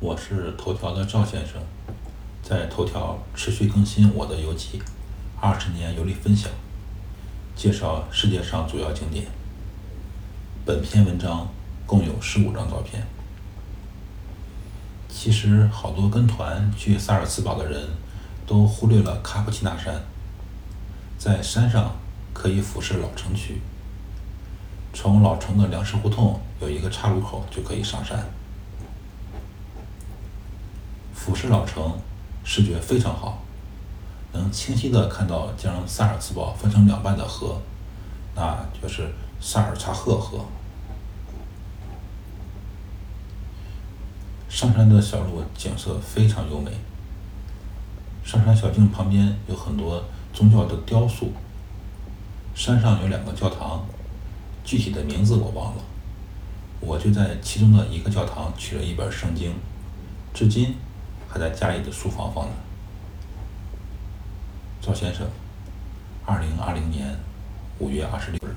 我是头条的赵先生，在头条持续更新我的游记，二十年游历分享，介绍世界上主要景点。本篇文章共有十五张照片。其实好多跟团去萨尔茨堡的人都忽略了卡普奇纳山，在山上可以俯视老城区，从老城的粮食胡同有一个岔路口就可以上山。俯视老城，视觉非常好，能清晰的看到将萨尔茨堡分成两半的河，那就是萨尔查赫河。上山的小路景色非常优美，上山小径旁边有很多宗教的雕塑，山上有两个教堂，具体的名字我忘了，我就在其中的一个教堂取了一本圣经，至今。在家里的书房放着。赵先生，二零二零年五月二十六日。